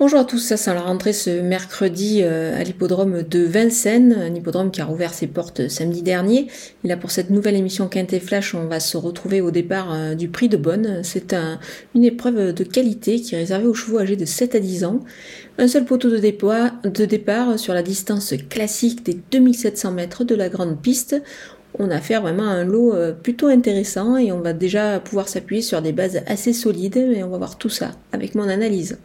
Bonjour à tous, ça c'est la rentrée ce mercredi euh, à l'hippodrome de Vincennes, un hippodrome qui a rouvert ses portes samedi dernier. Et là pour cette nouvelle émission Quintet Flash, on va se retrouver au départ euh, du prix de Bonne. C'est une épreuve de qualité qui est réservée aux chevaux âgés de 7 à 10 ans. Un seul poteau de départ, de départ sur la distance classique des 2700 mètres de la grande piste on a affaire vraiment à un lot euh, plutôt intéressant et on va déjà pouvoir s'appuyer sur des bases assez solides, mais on va voir tout ça avec mon analyse.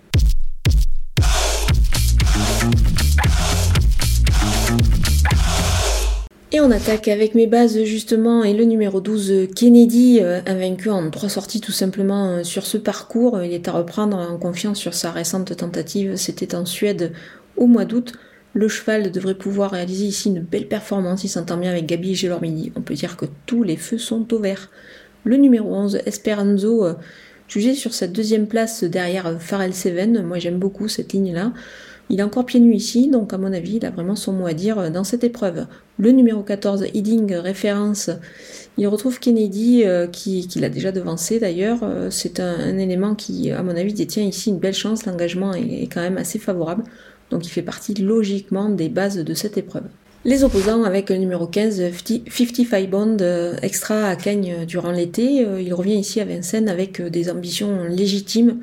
Et on attaque avec mes bases justement et le numéro 12 Kennedy, euh, invaincu en trois sorties tout simplement euh, sur ce parcours. Il est à reprendre en confiance sur sa récente tentative, c'était en Suède au mois d'août. Le cheval devrait pouvoir réaliser ici une belle performance, il s'entend bien avec Gabi et Gelormini. On peut dire que tous les feux sont au vert. Le numéro 11, Esperanzo, euh, jugé sur sa deuxième place derrière Pharrell Seven, moi j'aime beaucoup cette ligne-là. Il est encore pieds nus ici, donc à mon avis, il a vraiment son mot à dire dans cette épreuve. Le numéro 14, Heading référence, il retrouve Kennedy, euh, qui, l'a déjà devancé d'ailleurs. Euh, c'est un, élément qui, à mon avis, détient ici une belle chance. L'engagement est, quand même assez favorable, donc il fait partie logiquement des bases de cette épreuve. Les opposants avec le numéro 15, 55 Bond, euh, extra à Cagnes durant l'été. il revient ici à Vincennes avec des ambitions légitimes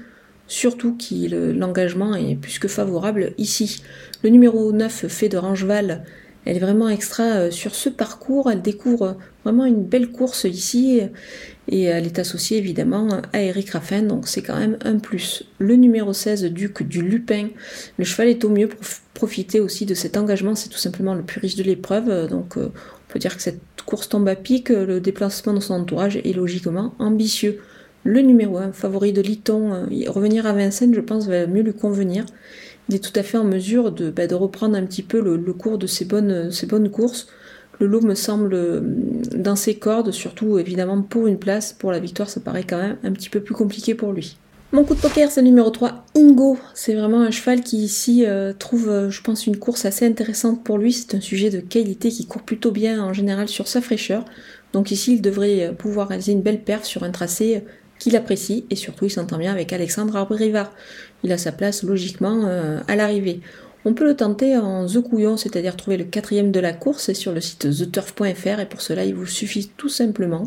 surtout que l'engagement est plus que favorable ici. Le numéro 9 fait de Rangeval, elle est vraiment extra euh, sur ce parcours, elle découvre vraiment une belle course ici et elle est associée évidemment à Eric Raffin, donc c'est quand même un plus. Le numéro 16, Duc du Lupin, le cheval est au mieux pour profiter aussi de cet engagement, c'est tout simplement le plus riche de l'épreuve, donc euh, on peut dire que cette course tombe à pic, le déplacement de son entourage est logiquement ambitieux. Le numéro 1, favori de Liton, euh, revenir à Vincennes, je pense, va mieux lui convenir. Il est tout à fait en mesure de, bah, reprendre un petit peu le, cours de ses bonnes, courses. Le lot me semble euh, dans ses cordes, surtout évidemment pour une place. Pour la victoire, ça paraît quand même un petit peu plus compliqué pour lui. Mon coup de poker, c'est le numéro 3, Ingo. C'est vraiment un cheval qui ici euh, trouve, je pense, une course assez intéressante pour lui. C'est un sujet de qualité qui court plutôt bien en général sur sa fraîcheur. Donc ici, il devrait pouvoir réaliser une belle perf sur un tracé qu'il apprécie et surtout il s'entend bien avec Alexandre Arbrivard. Il a sa place logiquement euh, à l'arrivée. On peut le tenter en The Couillon, c'est-à-dire trouver le quatrième de la course sur le site theturf.fr et pour cela il vous suffit tout simplement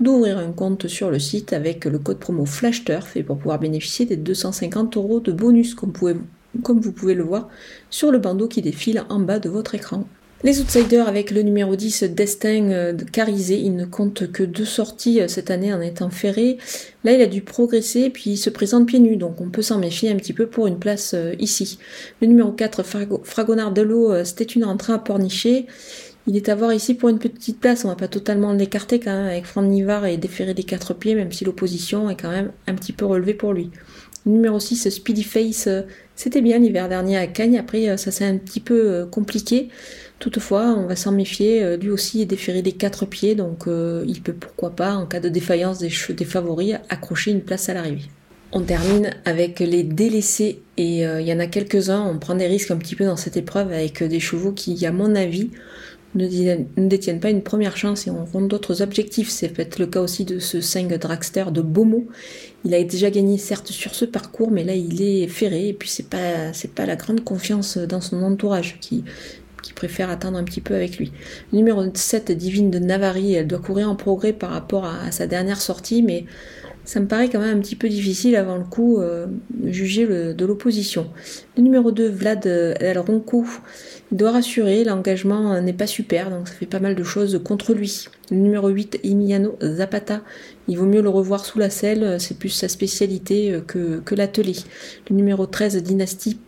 d'ouvrir un compte sur le site avec le code promo FlashTurf et pour pouvoir bénéficier des 250 euros de bonus comme vous pouvez le voir sur le bandeau qui défile en bas de votre écran. Les outsiders avec le numéro 10 Destin euh, de Carizé, il ne compte que deux sorties euh, cette année en étant ferré. Là, il a dû progresser puis il se présente pieds nus, donc on peut s'en méfier un petit peu pour une place euh, ici. Le numéro 4 Fragonard de l'eau, c'était une entrée à pornicher. Il est à voir ici pour une petite place, on va pas totalement l'écarter quand même avec Franck Nivard et déférer des quatre pieds, même si l'opposition est quand même un petit peu relevée pour lui. numéro 6, Speedy Face, c'était bien l'hiver dernier à Cagnes, après ça s'est un petit peu compliqué. Toutefois, on va s'en méfier, euh, lui aussi est déféré des quatre pieds, donc euh, il peut pourquoi pas, en cas de défaillance des, favoris, accrocher une place à l'arrivée. On termine avec les délaissés, et euh, il y en a quelques-uns, on prend des risques un petit peu dans cette épreuve avec des chevaux qui, à mon avis, ne, détiennent pas une première chance et ont d'autres objectifs. C'est peut-être le cas aussi de ce 5 Dragster de Beaumont. Il a déjà gagné certes sur ce parcours, mais là il est ferré et puis c'est pas c'est pas la grande confiance dans son entourage qui qui préfère attendre un petit peu avec lui. numéro 7, Divine de Navarre, elle doit courir en progrès par rapport à, sa dernière sortie, mais ça me paraît quand même un petit peu difficile avant le coup euh, juger de l'opposition. Numéro 2, Vlad El Ronco, il doit rassurer, l'engagement n'est pas super, donc ça fait pas mal de choses contre lui. Numéro 8, Emiliano Zapata, il vaut mieux le revoir sous la selle, c'est plus sa spécialité euh, que, l'atelier. Numéro 13, Dynastie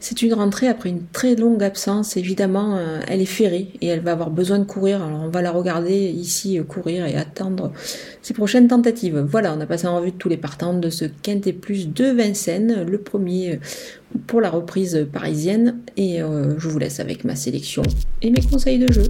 C'est une rentrée après une très longue absence. Évidemment, euh, elle est ferrée et elle va avoir besoin de courir. Alors on va la regarder ici euh, courir et attendre ses prochaines tentatives. Voilà, on a passé en revue tous les partants de ce Quintet Plus de Vincennes, le premier euh, pour la reprise parisienne. Et je vous laisse avec ma sélection et mes conseils de jeu.